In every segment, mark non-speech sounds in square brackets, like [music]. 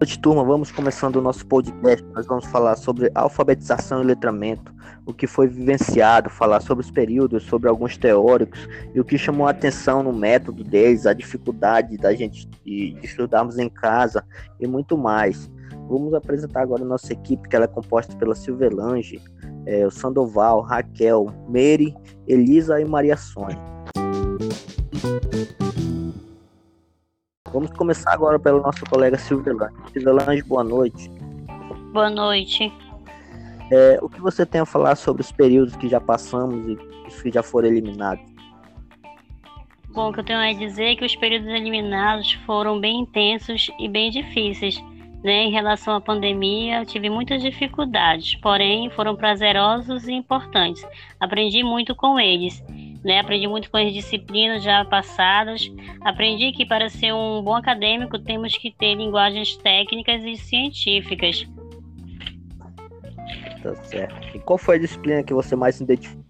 noite, turma. Vamos começando o nosso podcast. Nós vamos falar sobre alfabetização e letramento, o que foi vivenciado, falar sobre os períodos, sobre alguns teóricos e o que chamou a atenção no método deles, a dificuldade da gente de, estudarmos em casa e muito mais. Vamos apresentar agora a nossa equipe, que ela é composta pela Silvelange, é, o Sandoval, Raquel, Mary, Elisa e Maria Sônia. Vamos começar agora pelo nosso colega Silvelange. Silvelange, boa noite. Boa noite. É, o que você tem a falar sobre os períodos que já passamos e os que já foram eliminados? Bom, o que eu tenho a dizer é que os períodos eliminados foram bem intensos e bem difíceis. Né? Em relação à pandemia, tive muitas dificuldades, porém foram prazerosos e importantes. Aprendi muito com eles. Né? Aprendi muito com as disciplinas já passadas. Aprendi que para ser um bom acadêmico temos que ter linguagens técnicas e científicas. Tá certo. E qual foi a disciplina que você mais se identificou?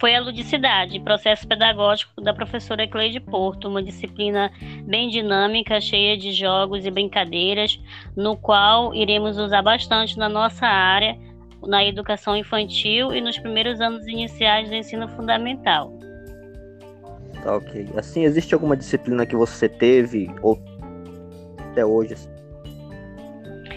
Foi a ludicidade, processo pedagógico da professora Cleide Porto, uma disciplina bem dinâmica, cheia de jogos e brincadeiras, no qual iremos usar bastante na nossa área na educação infantil e nos primeiros anos iniciais do ensino fundamental. Tá ok. Assim, existe alguma disciplina que você teve ou até hoje?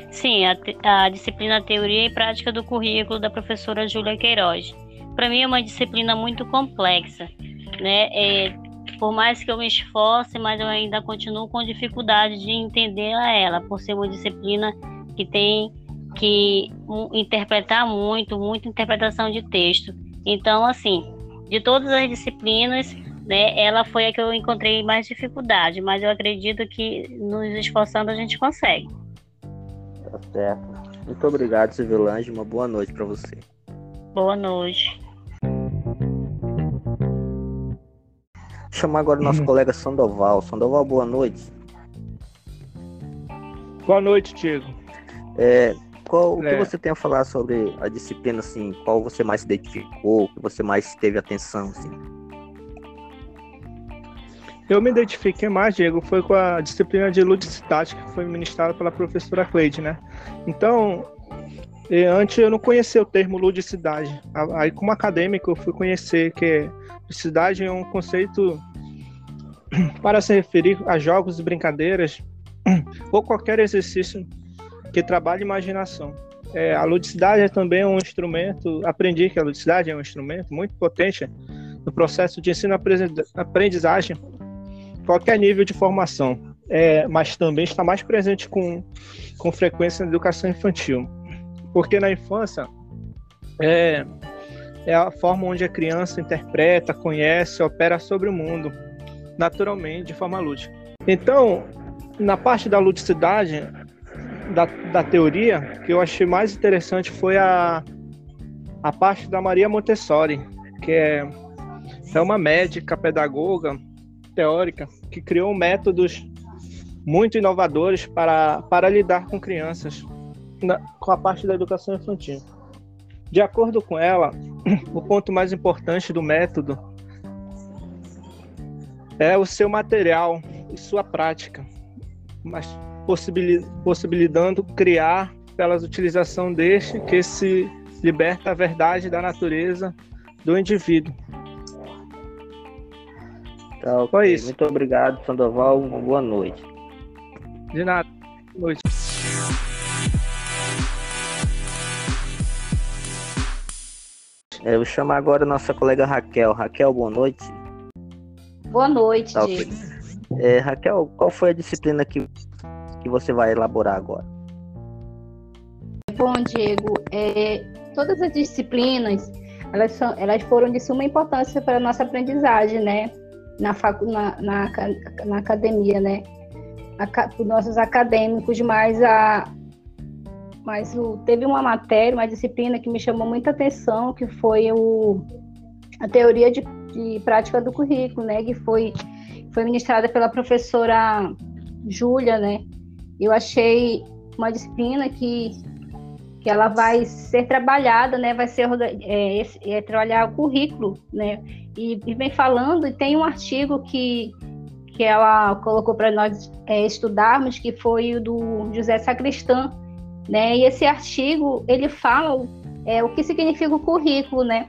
Sim, a, a disciplina Teoria e Prática do Currículo da professora Júlia Queiroz. Para mim é uma disciplina muito complexa, né? É, por mais que eu me esforce, mas eu ainda continuo com dificuldade de entender ela, por ser uma disciplina que tem que interpretar muito, muita interpretação de texto. Então, assim, de todas as disciplinas, né, ela foi a que eu encontrei mais dificuldade, mas eu acredito que nos esforçando a gente consegue. Tá certo. Muito obrigado, Civilange. Uma boa noite para você. Boa noite. Vou chamar agora o nosso hum. colega Sandoval. Sandoval, boa noite. Boa noite, Diego. É, qual, o que é. você tem a falar sobre a disciplina, assim, qual você mais se identificou, que você mais teve atenção, assim? Eu me identifiquei mais, Diego, foi com a disciplina de ludicidade que foi ministrada pela professora Cleide, né? Então, antes eu não conhecia o termo ludicidade. Aí, como acadêmico, eu fui conhecer que ludicidade é um conceito [clears throat] para se referir a jogos e brincadeiras [clears throat] ou qualquer exercício que trabalha imaginação. É, a ludicidade é também um instrumento, aprendi que a ludicidade é um instrumento muito potente no processo de ensino-aprendizagem, qualquer nível de formação, é, mas também está mais presente com, com frequência na educação infantil, porque na infância é, é a forma onde a criança interpreta, conhece, opera sobre o mundo, naturalmente, de forma lúdica. Então, na parte da ludicidade, da, da teoria que eu achei mais interessante foi a, a parte da Maria Montessori, que é, é uma médica, pedagoga, teórica, que criou métodos muito inovadores para, para lidar com crianças na, com a parte da educação infantil. De acordo com ela, [clears throat] o ponto mais importante do método é o seu material e sua prática. Mas possibilitando criar, pela utilização deste, que se liberta a verdade da natureza do indivíduo. Tá, Foi isso. Muito obrigado, Sandoval. Uma boa noite. De nada. Boa noite. Eu vou chamar agora a nossa colega Raquel. Raquel, boa noite. Boa noite, tá, é, Raquel, qual foi a disciplina que que você vai elaborar agora? Bom, Diego, é, todas as disciplinas elas, são, elas foram de suma importância para a nossa aprendizagem, né? Na, facu, na, na, na academia, né? Para os nossos acadêmicos, mas a, mas o, teve uma matéria, uma disciplina que me chamou muita atenção, que foi o, a teoria de, de prática do currículo, né? Que foi, foi ministrada pela professora Júlia, né? Eu achei uma disciplina que, que ela vai ser trabalhada, né? Vai ser é, é, trabalhar o currículo, né? E, e, vem falando, e tem um artigo que, que ela colocou para nós é, estudarmos, que foi o do José Sacristã, né? E esse artigo ele fala é, o que significa o currículo, né?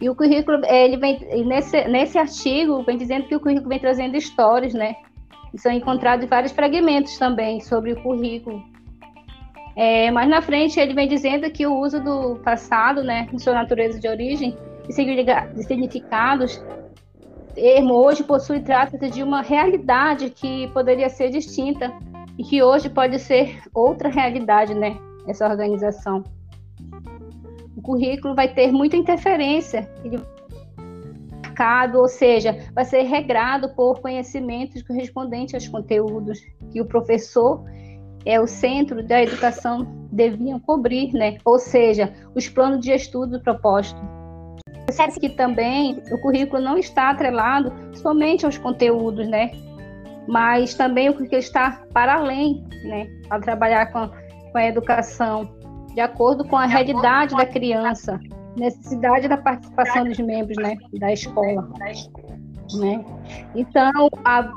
E o currículo, é, ele vem nesse, nesse artigo vem dizendo que o currículo vem trazendo histórias, né? São encontrados vários fragmentos também sobre o currículo. É, mas na frente ele vem dizendo que o uso do passado, né, em sua natureza de origem e significados, termo hoje possui trata-se de uma realidade que poderia ser distinta e que hoje pode ser outra realidade, né, essa organização. O currículo vai ter muita interferência, ele marcado, ou seja, vai ser regrado por conhecimentos correspondentes aos conteúdos que o professor é o centro da educação deviam cobrir, né? Ou seja, os planos de estudo propostos. Percebe que também o currículo não está atrelado somente aos conteúdos, né? Mas também o que está para além, né? Para trabalhar com, com a educação de acordo com a realidade da criança, necessidade da participação dos membros, né? Da escola, né? Então a,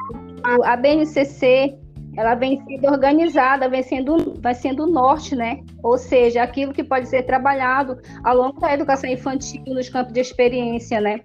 a BNCC ela vem sendo organizada, vem sendo, vai sendo o norte, né? Ou seja, aquilo que pode ser trabalhado ao longo da educação infantil nos campos de experiência, né?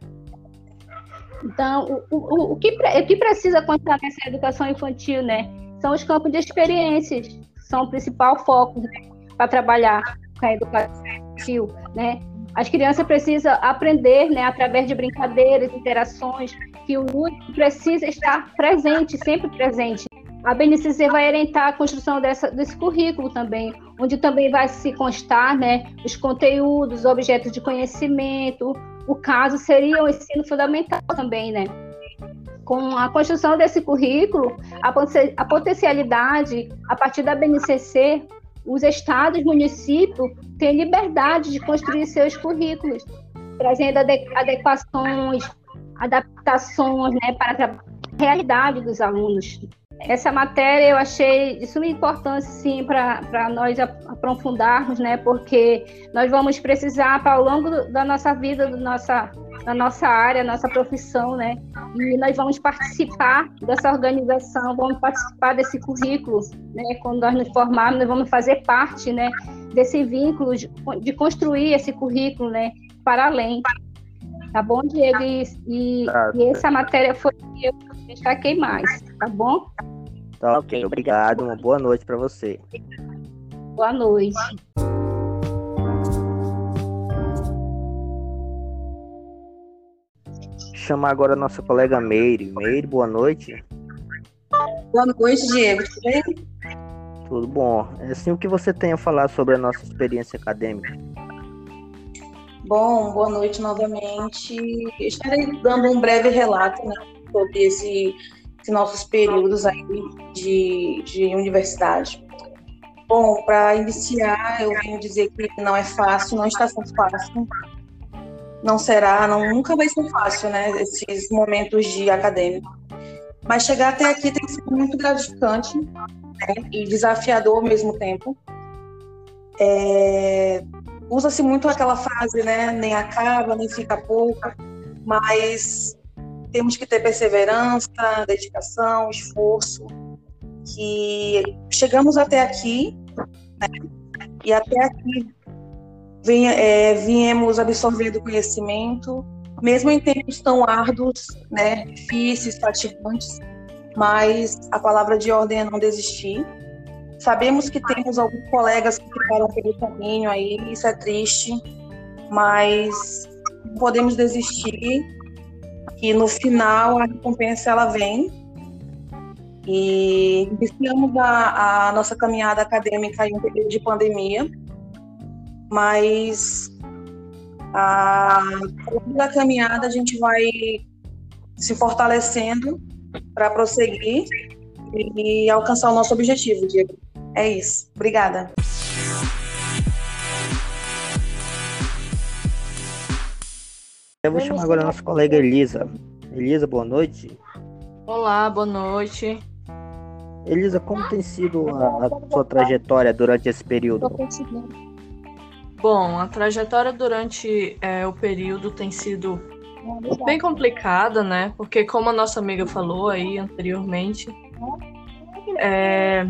Então, o, o, o, que, o que precisa contar nessa educação infantil, né? São os campos de experiências, são o principal foco né? para trabalhar com a educação infantil, né? As crianças precisam aprender, né, através de brincadeiras, interações, que o lúdico precisa estar presente, sempre presente a BNCC vai orientar a construção dessa, desse currículo também, onde também vai se constar né, os conteúdos, os objetos de conhecimento. O caso seria o ensino fundamental também, né? Com a construção desse currículo, a, a potencialidade, a partir da BNCC, os estados, municípios têm liberdade de construir seus currículos, trazendo adequações, adaptações né, para a realidade dos alunos essa matéria eu achei de suma importância, sim, para nós aprofundarmos, né? Porque nós vamos precisar, ao longo da nossa vida, do nossa, da nossa área, nossa profissão, né? E nós vamos participar dessa organização, vamos participar desse currículo, né? Quando nós nos formarmos, nós vamos fazer parte, né? Desse vínculo de, de construir esse currículo, né? Para além. Tá bom, Diego? E, e, tá. e essa matéria foi que eu destaquei mais, tá bom? Tá ok, obrigado. Uma boa noite para você. Boa noite. Chamar agora a nossa colega Meire. Meire, boa noite. Boa noite, Diego. Tudo bem? Tudo bom. É assim o que você tem a falar sobre a nossa experiência acadêmica? Bom, boa noite novamente. Estarei dando um breve relato né, sobre esse esses nossos períodos aí de, de universidade. Bom, para iniciar, eu venho dizer que não é fácil, não está sendo fácil. Não será, não, nunca vai ser fácil, né? Esses momentos de acadêmico. Mas chegar até aqui tem sido muito gratificante né, e desafiador ao mesmo tempo. É, Usa-se muito aquela frase, né? Nem acaba, nem fica pouco, mas temos que ter perseverança, dedicação, esforço, que chegamos até aqui, né? e até aqui vem, é, viemos absorvendo conhecimento, mesmo em tempos tão árduos, né, difíceis, fatigantes, mas a palavra de ordem é não desistir. Sabemos que temos alguns colegas que ficaram pelo caminho aí, isso é triste, mas não podemos desistir que no final a recompensa ela vem. E iniciamos a, a nossa caminhada acadêmica em um período de pandemia, mas a, ao longo da caminhada a gente vai se fortalecendo para prosseguir e alcançar o nosso objetivo, Diego. É isso. Obrigada. Eu vou chamar agora a nossa colega Elisa. Elisa, boa noite. Olá, boa noite. Elisa, como tem sido a, a sua trajetória durante esse período? Bom, a trajetória durante é, o período tem sido bem complicada, né? Porque como a nossa amiga falou aí anteriormente, é,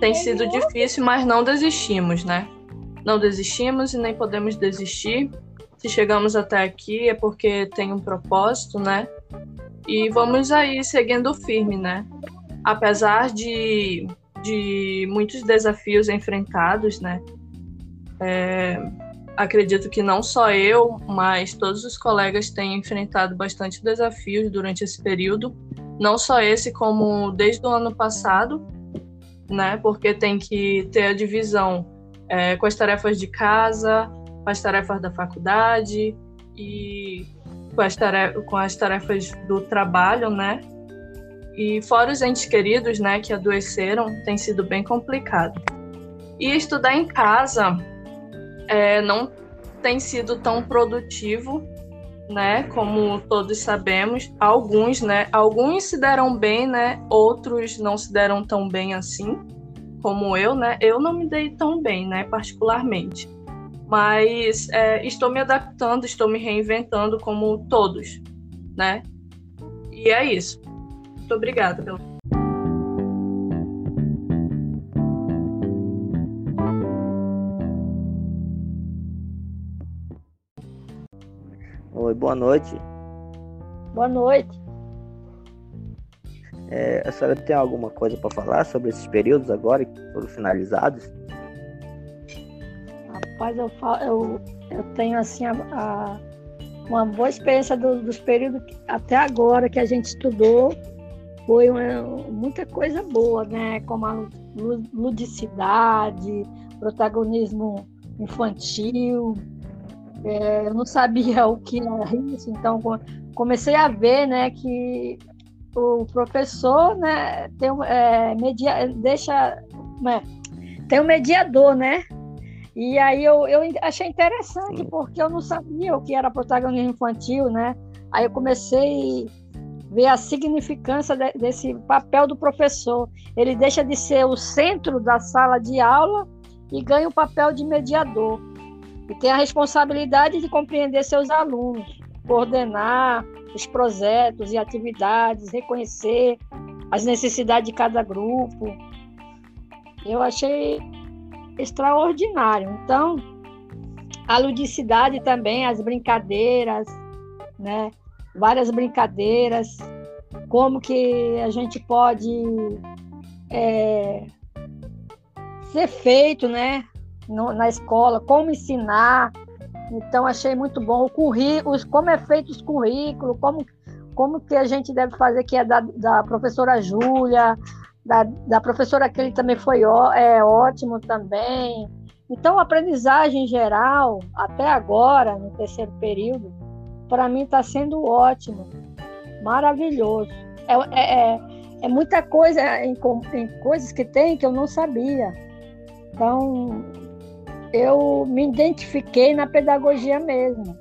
tem sido difícil, mas não desistimos, né? Não desistimos e nem podemos desistir. Se chegamos até aqui é porque tem um propósito, né? E vamos aí seguindo firme, né? Apesar de, de muitos desafios enfrentados, né? É, acredito que não só eu, mas todos os colegas têm enfrentado bastante desafios durante esse período. Não só esse, como desde o ano passado, né? Porque tem que ter a divisão é, com as tarefas de casa, com as tarefas da faculdade e com as, tarefas, com as tarefas do trabalho, né? E fora os entes queridos, né, que adoeceram, tem sido bem complicado. E estudar em casa é, não tem sido tão produtivo, né, como todos sabemos. Alguns, né, alguns se deram bem, né, outros não se deram tão bem assim, como eu, né. Eu não me dei tão bem, né, particularmente. Mas é, estou me adaptando, estou me reinventando como todos, né. E é isso. Muito obrigada pelo boa noite. Boa noite. É, a senhora tem alguma coisa para falar sobre esses períodos agora que foram finalizados? Rapaz, eu, falo, eu, eu tenho assim a, a, uma boa experiência do, dos períodos que, até agora que a gente estudou. Foi uma, muita coisa boa, né? Como a ludicidade, protagonismo infantil, é, eu não sabia [laughs] o que era isso, então comecei a ver, né, que o professor, né, tem é, media, deixa, né, tem um mediador, né? E aí eu, eu achei interessante porque eu não sabia o que era protagonismo infantil, né? Aí eu comecei a ver a significância de, desse papel do professor. Ele deixa de ser o centro da sala de aula e ganha o papel de mediador e tem a responsabilidade de compreender seus alunos, coordenar os projetos e atividades, reconhecer as necessidades de cada grupo. Eu achei extraordinário. Então, a ludicidade também, as brincadeiras, né? Várias brincadeiras, como que a gente pode é, ser feito, né? No, na escola, como ensinar. Então, achei muito bom. O currículo, como é feito os currículos, como, como que a gente deve fazer, que é da, da professora Júlia, da, da professora ele também foi ó, é, ótimo também. Então, a aprendizagem em geral, até agora, no terceiro período, para mim está sendo ótimo, maravilhoso. É, é, é, é muita coisa, em, em coisas que tem que eu não sabia. Então, eu me identifiquei na pedagogia mesmo.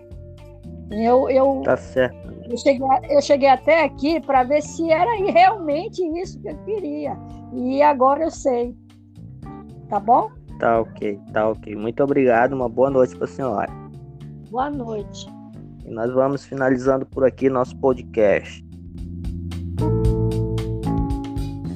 Eu, eu, tá certo. Eu cheguei, eu cheguei até aqui para ver se era realmente isso que eu queria. E agora eu sei. Tá bom? Tá ok, tá ok. Muito obrigado. Uma boa noite para a senhora. Boa noite. E nós vamos finalizando por aqui nosso podcast.